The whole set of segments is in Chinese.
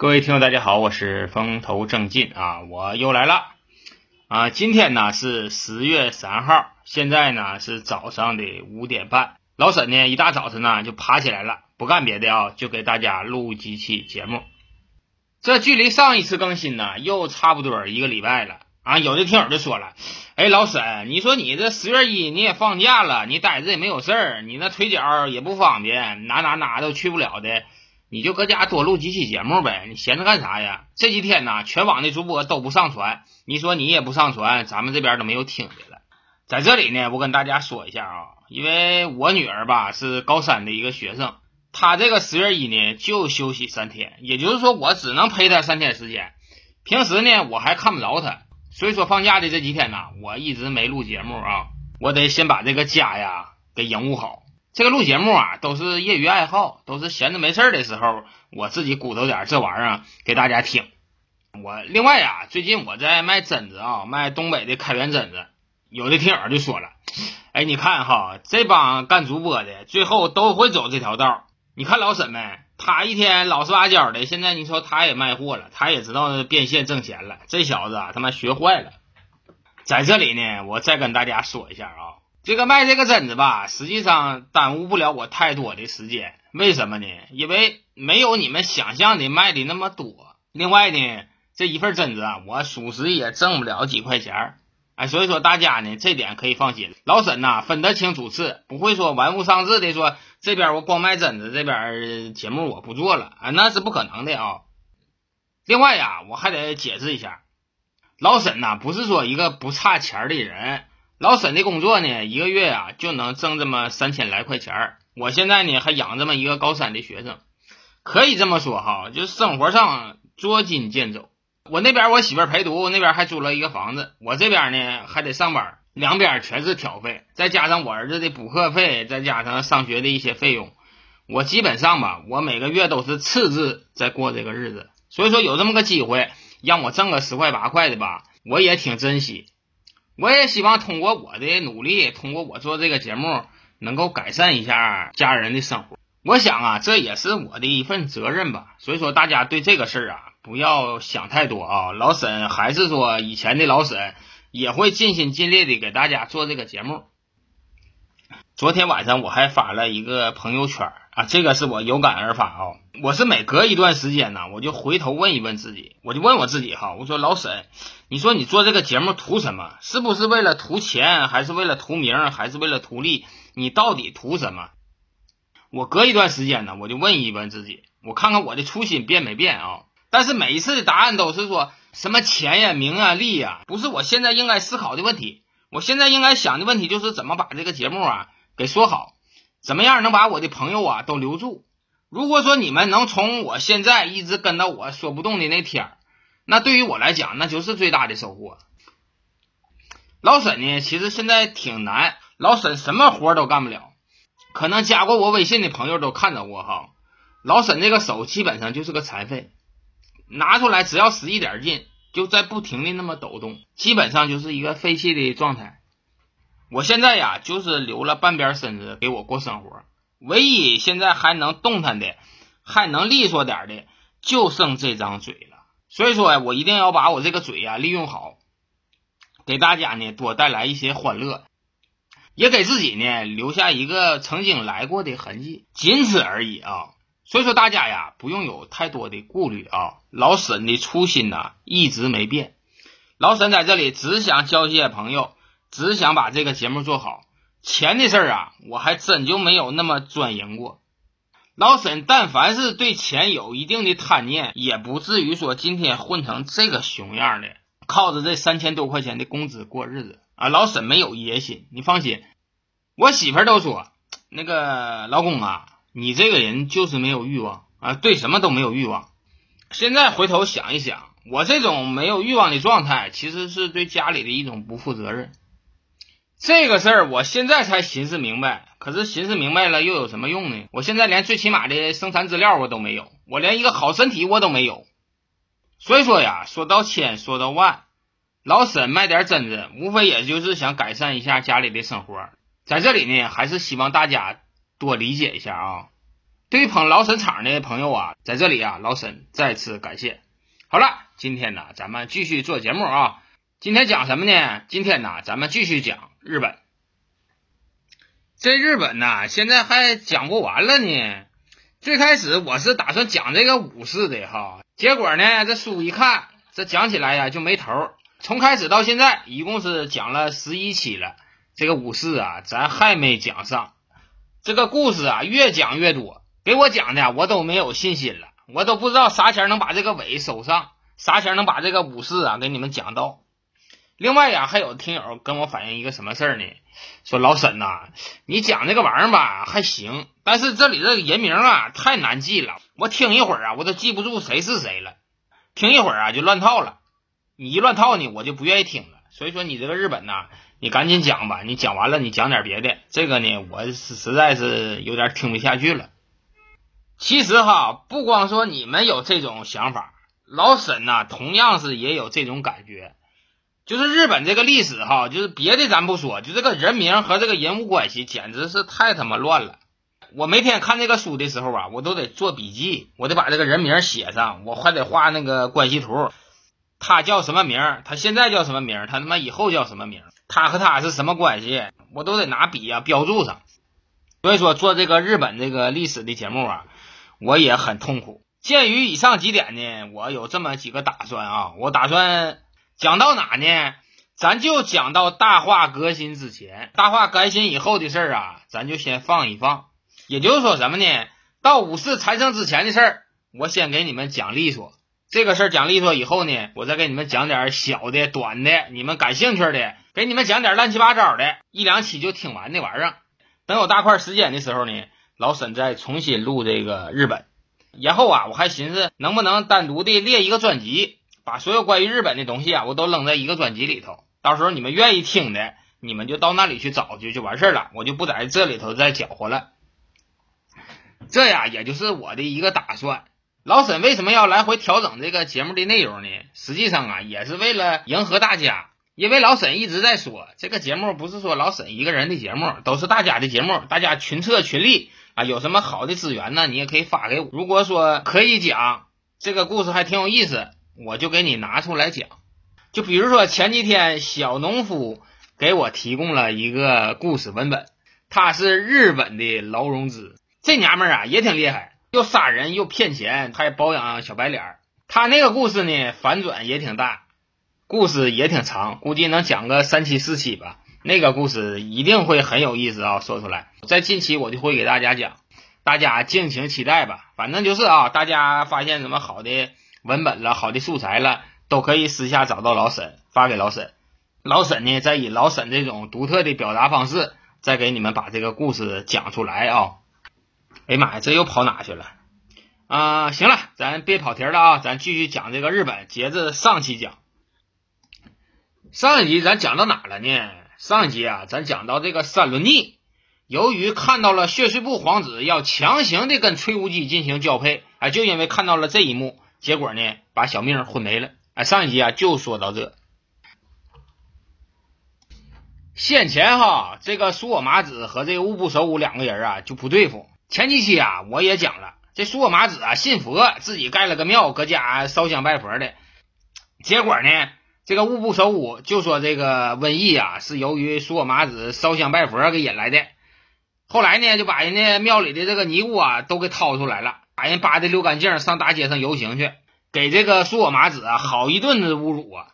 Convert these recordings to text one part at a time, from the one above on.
各位听众，大家好，我是风头正劲啊，我又来了啊。今天呢是十月三号，现在呢是早上的五点半。老沈呢一大早晨呢就爬起来了，不干别的啊，就给大家录几期节目。这距离上一次更新呢又差不多一个礼拜了啊。有的听友就说了，哎，老沈，你说你这十月一你也放假了，你待着也没有事儿，你那腿脚也不方便，哪哪哪都去不了的。你就搁家多录几期节目呗，你闲着干啥呀？这几天呢，全网的主播都不上传，你说你也不上传，咱们这边都没有听的了。在这里呢，我跟大家说一下啊，因为我女儿吧是高三的一个学生，她这个十月一呢就休息三天，也就是说我只能陪她三天时间。平时呢我还看不着她，所以说放假的这几天呢，我一直没录节目啊，我得先把这个家呀给营务好。这个录节目啊，都是业余爱好，都是闲着没事的时候，我自己鼓捣点这玩意儿给大家听。我另外啊，最近我在卖榛子啊，卖东北的开元榛子。有的听友就说了，哎，你看哈，这帮干主播的最后都会走这条道。你看老沈没？他一天老实巴交的，现在你说他也卖货了，他也知道变现挣钱了。这小子啊，他妈学坏了。在这里呢，我再跟大家说一下啊。这个卖这个榛子吧，实际上耽误不了我太多的时间。为什么呢？因为没有你们想象的卖的那么多。另外呢，这一份榛子啊，我属实也挣不了几块钱儿哎，所以说大家呢，这点可以放心。老沈呐，分得清主次，不会说玩物丧志的说这边我光卖榛子，这边节目我不做了啊，那是不可能的啊。另外呀，我还得解释一下，老沈呐，不是说一个不差钱的人。老沈的工作呢，一个月啊就能挣这么三千来块钱儿。我现在呢还养这么一个高三的学生，可以这么说哈，就是生活上捉襟见肘。我那边我媳妇陪读，那边还租了一个房子，我这边呢还得上班，两边全是挑费，再加上我儿子的补课费，再加上上学的一些费用，我基本上吧，我每个月都是赤字在过这个日子。所以说有这么个机会让我挣个十块八块的吧，我也挺珍惜。我也希望通过我的努力，通过我做这个节目，能够改善一下家人的生活。我想啊，这也是我的一份责任吧。所以说，大家对这个事儿啊，不要想太多啊。老沈还是说以前的老沈，也会尽心尽力的给大家做这个节目。昨天晚上我还发了一个朋友圈啊，这个是我有感而发啊。我是每隔一段时间呢，我就回头问一问自己，我就问我自己哈，我说老沈，你说你做这个节目图什么？是不是为了图钱，还是为了图名，还是为了图利？你到底图什么？我隔一段时间呢，我就问一问自己，我看看我的初心变没变啊？但是每一次的答案都是说什么钱呀、名啊、利呀，不是我现在应该思考的问题。我现在应该想的问题就是怎么把这个节目啊。给说好，怎么样能把我的朋友啊都留住？如果说你们能从我现在一直跟到我说不动的那天那对于我来讲那就是最大的收获。老沈呢，其实现在挺难，老沈什么活都干不了。可能加过我微信的朋友都看到过哈，老沈这个手基本上就是个残废，拿出来只要使一点劲，就在不停的那么抖动，基本上就是一个废弃的状态。我现在呀，就是留了半边身子给我过生活，唯一现在还能动弹的，还能利索点的，就剩这张嘴了。所以说呀，我一定要把我这个嘴呀利用好，给大家呢多带来一些欢乐，也给自己呢留下一个曾经来过的痕迹，仅此而已啊。所以说大家呀，不用有太多的顾虑啊。老沈的初心呐一直没变，老沈在这里只想交些朋友。只想把这个节目做好，钱的事儿啊，我还真就没有那么专营过。老沈，但凡是对钱有一定的贪念，也不至于说今天混成这个熊样的，靠着这三千多块钱的工资过日子啊。老沈没有野心，你放心。我媳妇儿都说，那个老公啊，你这个人就是没有欲望啊，对什么都没有欲望。现在回头想一想，我这种没有欲望的状态，其实是对家里的一种不负责任。这个事儿我现在才寻思明白，可是寻思明白了又有什么用呢？我现在连最起码的生产资料我都没有，我连一个好身体我都没有。所以说呀，说到千，说到万，老沈卖点榛子，无非也就是想改善一下家里的生活。在这里呢，还是希望大家多理解一下啊。对于捧老沈场的朋友啊，在这里啊，老沈再次感谢。好了，今天呢，咱们继续做节目啊。今天讲什么呢？今天呢，咱们继续讲日本。这日本呐，现在还讲不完了呢。最开始我是打算讲这个武士的哈，结果呢，这书一看，这讲起来呀就没头。从开始到现在，一共是讲了十一期了。这个武士啊，咱还没讲上。这个故事啊，越讲越多。给我讲的我都没有信心了，我都不知道啥前能把这个尾收上，啥前能把这个武士啊给你们讲到。另外呀，还有听友跟我反映一个什么事儿呢？说老沈呐，你讲这个玩意儿吧还行，但是这里这个人名啊太难记了，我听一会儿啊我都记不住谁是谁了，听一会儿啊就乱套了。你一乱套呢，我就不愿意听了。所以说你这个日本呐，你赶紧讲吧，你讲完了你讲点别的。这个呢，我是实在是有点听不下去了。其实哈，不光说你们有这种想法，老沈呐，同样是也有这种感觉。就是日本这个历史哈，就是别的咱不说，就这个人名和这个人物关系，简直是太他妈乱了。我每天看这个书的时候啊，我都得做笔记，我得把这个人名写上，我还得画那个关系图。他叫什么名？他现在叫什么名？他他妈以后叫什么名？他和他是什么关系？我都得拿笔啊标注上。所以说做这个日本这个历史的节目啊。我也很痛苦。鉴于以上几点呢，我有这么几个打算啊。我打算讲到哪呢？咱就讲到大化革新之前，大化革新以后的事儿啊，咱就先放一放。也就是说什么呢？到武士产生之前的事儿，我先给你们讲利索。这个事儿讲利索以后呢，我再给你们讲点小的、短的，你们感兴趣的，给你们讲点乱七八糟的，一两期就听完的玩意儿。等有大块时间的时候呢。老沈再重新录这个日本，然后啊，我还寻思能不能单独的列一个专辑，把所有关于日本的东西啊，我都扔在一个专辑里头。到时候你们愿意听的，你们就到那里去找去就完事儿了，我就不在这里头再搅和了。这呀，也就是我的一个打算。老沈为什么要来回调整这个节目的内容呢？实际上啊，也是为了迎合大家。因为老沈一直在说，这个节目不是说老沈一个人的节目，都是大家的节目，大家群策群力。啊，有什么好的资源呢？你也可以发给我。如果说可以讲这个故事还挺有意思，我就给你拿出来讲。就比如说前几天小农夫给我提供了一个故事文本，他是日本的劳荣枝，这娘们儿啊也挺厉害，又杀人又骗钱，还保养小白脸。他那个故事呢反转也挺大，故事也挺长，估计能讲个三七四七吧。那个故事一定会很有意思啊！说出来，在近期我就会给大家讲，大家敬请期待吧。反正就是啊，大家发现什么好的文本了、好的素材了，都可以私下找到老沈，发给老沈。老沈呢，再以老沈这种独特的表达方式，再给你们把这个故事讲出来啊！哎呀妈呀，这又跑哪去了？啊，行了，咱别跑题了啊，咱继续讲这个日本，接着上期讲。上一集咱讲到哪了呢？上一集啊，咱讲到这个三轮逆，由于看到了血税部皇子要强行的跟崔无忌进行交配，哎，就因为看到了这一幕，结果呢，把小命混没了。哎，上一集啊，就说到这。先前哈，这个苏我麻子和这个物部守武两个人啊，就不对付。前几期啊，我也讲了，这苏我麻子啊，信佛，自己盖了个庙，搁家烧香拜佛的，结果呢？这个物部守武就说这个瘟疫啊是由于苏我麻子烧香拜佛给引来的，后来呢就把人家庙里的这个尼姑啊都给掏出来了，把人扒的溜干净，上大街上游行去，给这个苏我麻子啊好一顿子侮辱啊。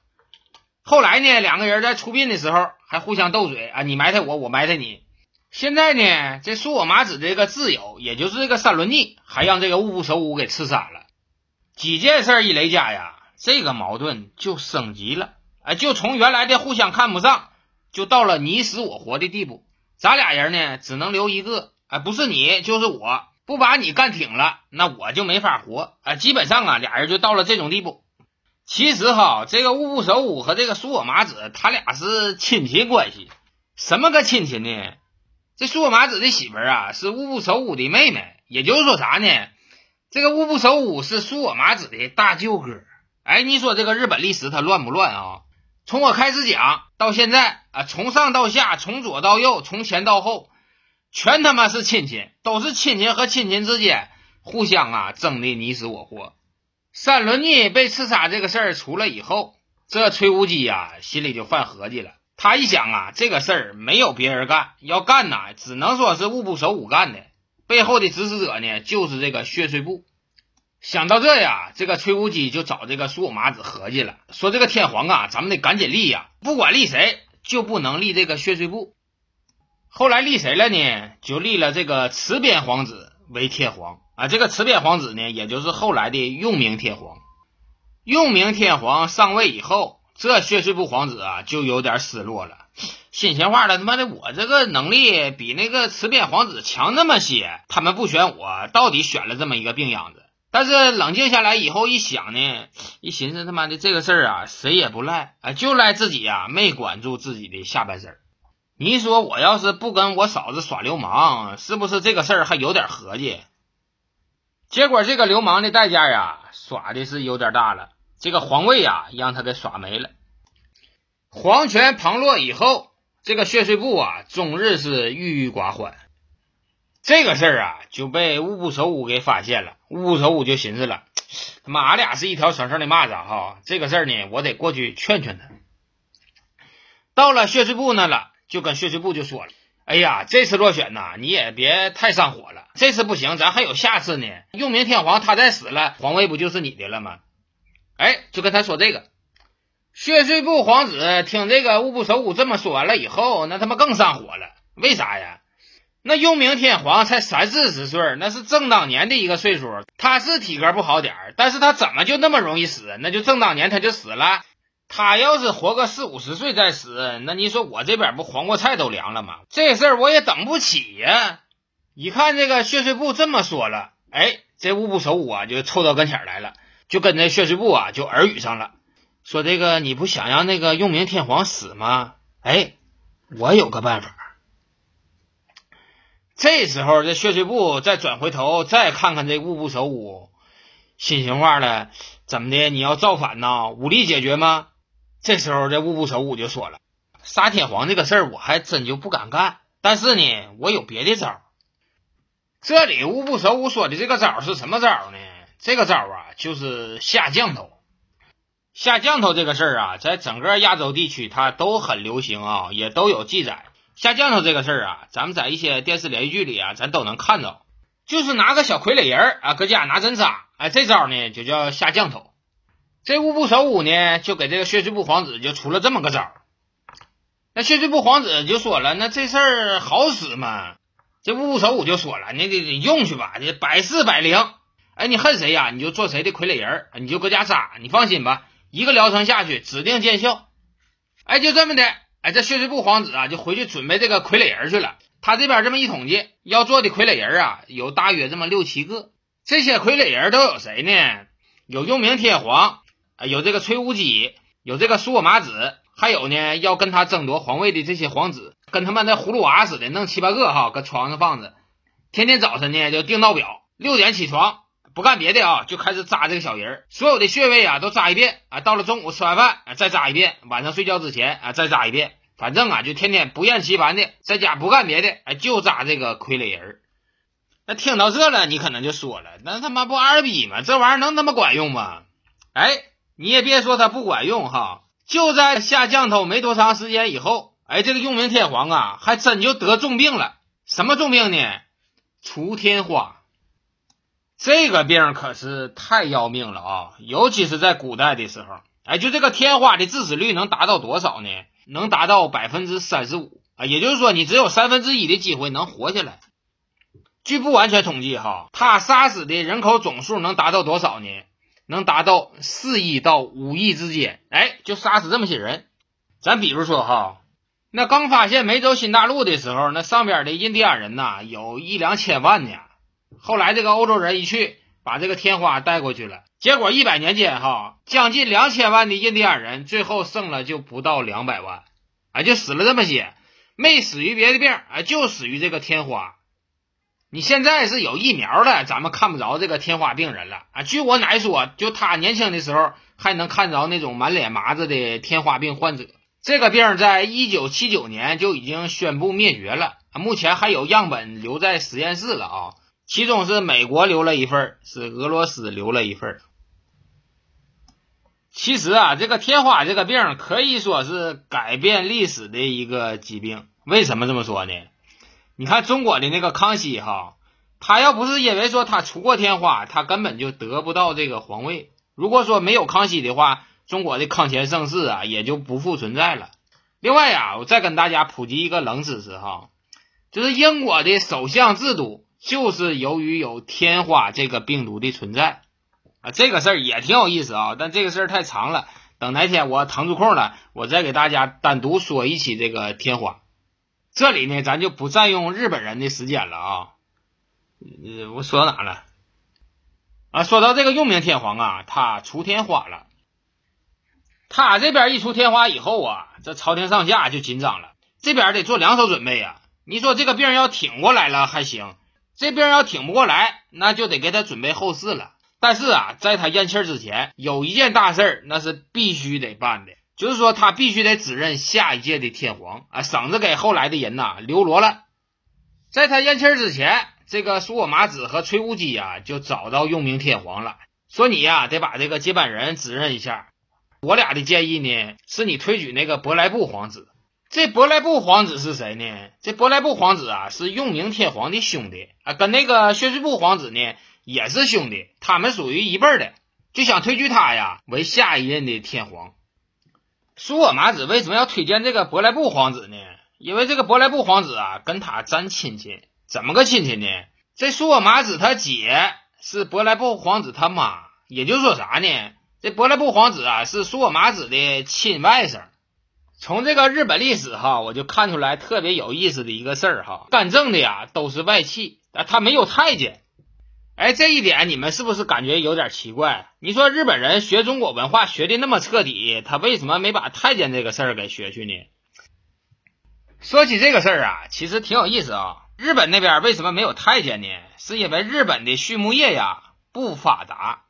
后来呢两个人在出殡的时候还互相斗嘴啊，你埋汰我，我埋汰你。现在呢这苏我麻子这个挚友，也就是这个三轮逆，还让这个物部守武给刺杀了。几件事一雷加呀。这个矛盾就升级了，哎，就从原来的互相看不上，就到了你死我活的地步。咱俩人呢，只能留一个，哎，不是你就是我，不把你干挺了，那我就没法活。啊，基本上啊，俩人就到了这种地步。其实哈，这个物部守武和这个苏我麻子，他俩是亲戚关系。什么个亲戚呢？这苏我麻子的媳妇啊，是物部守武的妹妹。也就是说啥呢？这个物部守武是苏我麻子的大舅哥。哎，你说这个日本历史它乱不乱啊？从我开始讲到现在啊，从上到下，从左到右，从前到后，全他妈是亲戚，都是亲戚和亲戚之间互相啊争的你死我活。三轮逆被刺杀这个事儿出了以后，这崔无忌呀心里就犯合计了。他一想啊，这个事儿没有别人干，要干呐，只能说是五部守武干的。背后的指使者呢，就是这个血税部。想到这呀，这个崔无忌就找这个苏麻子合计了，说这个天皇啊，咱们得赶紧立呀，不管立谁，就不能立这个血税部。后来立谁了呢？就立了这个慈边皇子为天皇啊。这个慈边皇子呢，也就是后来的用明天皇。用明天皇上位以后，这血税部皇子啊，就有点失落了。心闲话了，他妈的，我这个能力比那个慈边皇子强那么些，他们不选我，到底选了这么一个病秧子。但是冷静下来以后一想呢，一寻思他妈的这个事儿啊，谁也不赖啊，就赖自己呀，没管住自己的下半身。你说我要是不跟我嫂子耍流氓，是不是这个事儿还有点合计？结果这个流氓的代价呀，耍的是有点大了，这个皇位呀，让他给耍没了。皇权旁落以后。这个血税部啊，终日是郁郁寡欢。这个事儿啊，就被五部首武给发现了。五部首武就寻思了：他妈，俺俩是一条绳上的蚂蚱哈。这个事儿呢，我得过去劝劝他。到了血税部那了，就跟血税部就说了：“哎呀，这次落选呐，你也别太上火了。这次不行，咱还有下次呢。用明天皇他再死了，皇位不就是你的了吗？”哎，就跟他说这个。血税部皇子听这个五部首武这么说完了以后，那他妈更上火了。为啥呀？那用明天皇才三四十岁，那是正当年的一个岁数。他是体格不好点，但是他怎么就那么容易死？那就正当年他就死了。他要是活个四五十岁再死，那你说我这边不黄瓜菜都凉了吗？这事儿我也等不起呀。一看这个血税部这么说了，哎，这五部首武啊就凑到跟前来了，就跟这血税部啊就耳语上了。说这个你不想让那个用明天皇死吗？哎，我有个办法。这时候这血税部再转回头再看看这五部首武，心情话了，怎么的？你要造反呢？武力解决吗？这时候这五部首武就说了：杀天皇这个事儿我还真就不敢干，但是呢，我有别的招。这里五部首武说的这个招是什么招呢？这个招啊，就是下降头。下降头这个事儿啊，在整个亚洲地区它都很流行啊，也都有记载。下降头这个事儿啊，咱们在一些电视连续剧里啊，咱都能看到，就是拿个小傀儡人啊，搁家拿针扎，哎，这招呢就叫下降头。这五部首武呢，就给这个血之部皇子就出了这么个招。那血之部皇子就说了，那这事儿好使吗？这五部首武就说了，你得得用去吧，这百试百灵。哎，你恨谁呀？你就做谁的傀儡人，你就搁家扎，你放心吧。一个疗程下去，指定见效。哎，就这么的，哎，这血之部皇子啊，就回去准备这个傀儡人去了。他这边这么一统计，要做的傀儡人啊，有大约这么六七个。这些傀儡人都有谁呢？有用明天皇，有这个崔无忌，有这个苏我马子，还有呢，要跟他争夺皇位的这些皇子，跟他妈那葫芦娃似的，弄七八个哈，搁床上放着，天天早晨呢就定闹表，六点起床。不干别的啊，就开始扎这个小人儿，所有的穴位啊都扎一遍啊。到了中午吃完饭啊，再扎一遍；晚上睡觉之前啊，再扎一遍。反正啊，就天天不厌其烦的在家不干别的，哎，就扎这个傀儡人。那听到这了，你可能就说了，那他妈不二逼吗？这玩意儿能那么管用吗？哎，你也别说它不管用哈，就在下降头没多长时间以后，哎，这个用明天皇啊，还真就得重病了。什么重病呢？除天花。这个病可是太要命了啊！尤其是在古代的时候，哎，就这个天花的致死率能达到多少呢？能达到百分之三十五啊！也就是说，你只有三分之一的机会能活下来。据不完全统计，哈，他杀死的人口总数能达到多少呢？能达到四亿到五亿之间。哎，就杀死这么些人。咱比如说哈，那刚发现美洲新大陆的时候，那上边的印第安人呐，有一两千万呢。后来这个欧洲人一去，把这个天花带过去了，结果一百年间，哈，将近两千万的印第安人，最后剩了就不到两百万，啊，就死了这么些，没死于别的病，啊，就死于这个天花。你现在是有疫苗了，咱们看不着这个天花病人了，啊，据我奶说，就他年轻的时候还能看着那种满脸麻子的天花病患者。这个病在一九七九年就已经宣布灭绝了。目前还有样本留在实验室了啊，其中是美国留了一份，是俄罗斯留了一份。其实啊，这个天花这个病可以说是改变历史的一个疾病。为什么这么说呢？你看中国的那个康熙哈，他要不是因为说他出过天花，他根本就得不到这个皇位。如果说没有康熙的话，中国的康乾盛世啊也就不复存在了。另外呀，我再跟大家普及一个冷知识哈，就是英国的首相制度就是由于有天花这个病毒的存在。啊，这个事儿也挺有意思啊，但这个事儿太长了，等哪天我腾出空了，我再给大家单独说一期这个天花。这里呢，咱就不占用日本人的时间了啊。呃，我说到哪了？啊，说到这个用名天皇啊，他出天花了。他这边一出天花以后啊，这朝廷上下就紧张了，这边得做两手准备呀。你说这个病要挺过来了还行，这病要挺不过来，那就得给他准备后事了。但是啊，在他咽气之前，有一件大事儿，那是必须得办的，就是说他必须得指认下一届的天皇啊，省着给后来的人呐留罗了。在他咽气之前，这个苏我马子和崔无基啊，就找到用明天皇了，说你呀得把这个接班人指认一下。我俩的建议呢，是你推举那个伯莱布皇子。这伯莱布皇子是谁呢？这伯莱布皇子啊，是用明天皇的兄弟啊，跟那个薛瑞布皇子呢。也是兄弟，他们属于一辈的，就想推举他呀为下一任的天皇。苏我麻子为什么要推荐这个伯莱布皇子呢？因为这个伯莱布皇子啊跟他沾亲戚，怎么个亲戚呢？这苏我麻子他姐是伯莱布皇子他妈，也就是说啥呢？这伯莱布皇子啊是苏我麻子的亲外甥。从这个日本历史哈，我就看出来特别有意思的一个事儿哈，干政的呀都是外戚，啊他没有太监。哎，这一点你们是不是感觉有点奇怪？你说日本人学中国文化学的那么彻底，他为什么没把太监这个事儿给学去呢？说起这个事儿啊，其实挺有意思啊。日本那边为什么没有太监呢？是因为日本的畜牧业呀不发达。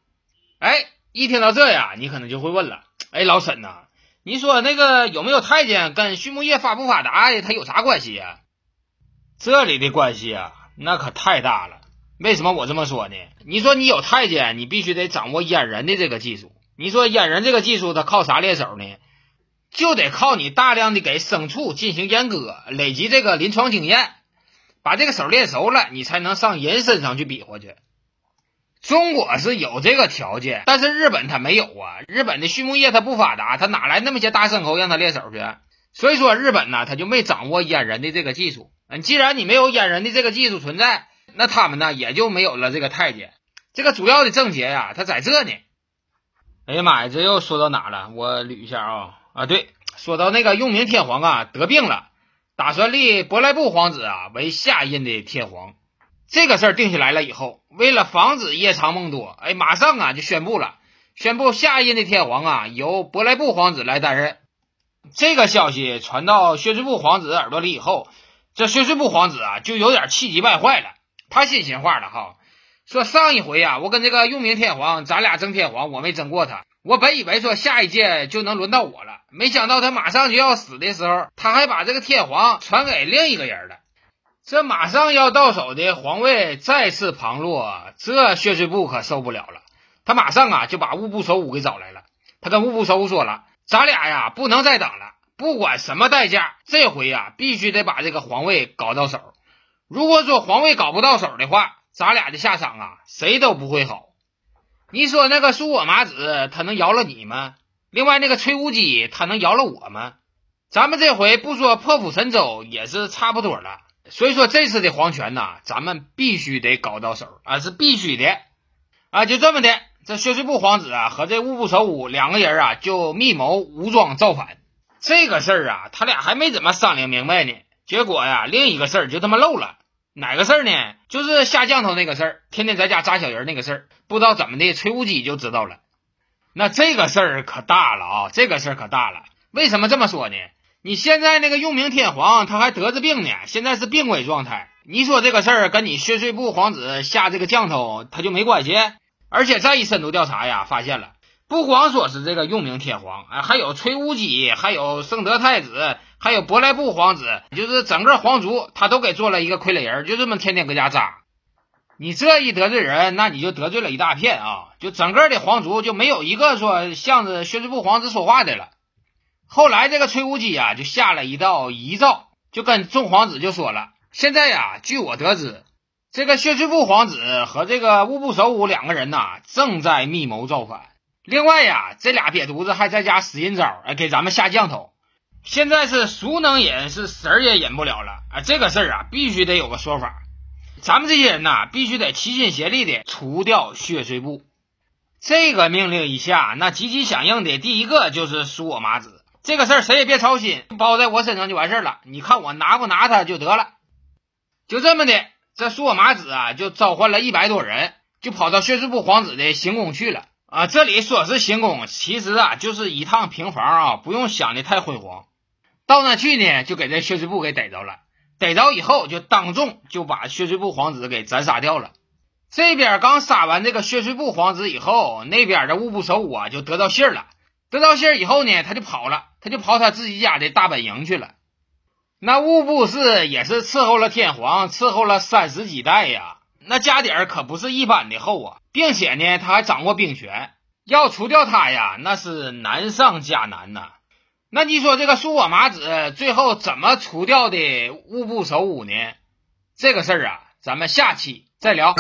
哎，一听到这呀，你可能就会问了：哎，老沈呐，你说那个有没有太监跟畜牧业发不发达？它有啥关系呀？这里的关系啊，那可太大了。为什么我这么说呢？你说你有太监，你必须得掌握阉人的这个技术。你说阉人这个技术，它靠啥练手呢？就得靠你大量的给牲畜进行阉割，累积这个临床经验，把这个手练熟了，你才能上人身上去比划去。中国是有这个条件，但是日本它没有啊。日本的畜牧业它不发达，它哪来那么些大牲口让它练手去？所以说日本呢，它就没掌握阉人的这个技术。嗯，既然你没有阉人的这个技术存在。那他们呢也就没有了这个太监，这个主要的症结呀，他在这呢。哎呀妈呀，这又说到哪了？我捋一下啊啊，对，说到那个用明天皇啊得病了，打算立伯莱布皇子啊为下一任的天皇。这个事儿定下来了以后，为了防止夜长梦多，哎，马上啊就宣布了，宣布下一任的天皇啊由伯莱布皇子来担任。这个消息传到薛之布皇子耳朵里以后，这薛之布皇子啊就有点气急败坏了。他心心话了哈，说上一回呀，我跟这个用明天皇，咱俩争天皇，我没争过他。我本以为说下一届就能轮到我了，没想到他马上就要死的时候，他还把这个天皇传给另一个人了。这马上要到手的皇位再次旁落，这薛水部可受不了了。他马上啊就把务部首武给找来了。他跟务部首武说了，咱俩呀不能再等了，不管什么代价，这回呀必须得把这个皇位搞到手。如果说皇位搞不到手的话，咱俩的下场啊，谁都不会好。你说那个苏我马子他能饶了你吗？另外那个崔无基他能饶了我吗？咱们这回不说破釜沉舟也是差不多了。所以说这次的皇权呐，咱们必须得搞到手啊，是必须的啊。就这么的，这薛水部皇子啊和这务部首武两个人啊就密谋武装造反。这个事儿啊，他俩还没怎么商量明白呢。结果呀，另一个事儿就他妈漏了，哪个事儿呢？就是下降头那个事儿，天天在家扎小人那个事儿，不知道怎么的，崔无基就知道了。那这个事儿可大了啊！这个事儿可大了。为什么这么说呢？你现在那个用明天皇他还得着病呢，现在是病危状态。你说这个事儿跟你薛税部皇子下这个降头他就没关系？而且再一深度调查呀，发现了。不光说是这个用明天皇，哎，还有崔无极，还有圣德太子，还有伯莱布皇子，就是整个皇族，他都给做了一个傀儡人，就这么天天搁家扎。你这一得罪人，那你就得罪了一大片啊！就整个的皇族就没有一个说向着薛师部皇子说话的了。后来这个崔无极啊，就下了一道遗诏，就跟众皇子就说了：现在呀，据我得知，这个薛师部皇子和这个务部首武两个人呐，正在密谋造反。另外呀，这俩瘪犊子还在家使阴招，给咱们下降头。现在是孰能忍，是神也忍不了了啊！这个事儿啊，必须得有个说法。咱们这些人呐，必须得齐心协力的除掉血税部。这个命令一下，那积极响应的第一个就是苏我麻子。这个事儿谁也别操心，包在我身上就完事儿了。你看我拿不拿他就得了。就这么的，这苏我麻子啊，就召唤了一百多人，就跑到血税部皇子的行宫去了。啊，这里说是行宫，其实啊就是一趟平房啊，不用想的太辉煌。到那去呢，就给这血税部给逮着了。逮着以后，就当众就把血税部皇子给斩杀掉了。这边刚杀完这个血税部皇子以后，那边的务部首武啊就得到信儿了。得到信儿以后呢，他就跑了，他就跑他自己家的大本营去了。那务部氏也是伺候了天皇，伺候了三十几代呀，那家底儿可不是一般的厚啊，并且呢，他还掌握兵权，要除掉他呀，那是难上加难呐。那你说这个苏我麻子最后怎么除掉的务部首武呢？这个事儿啊，咱们下期再聊。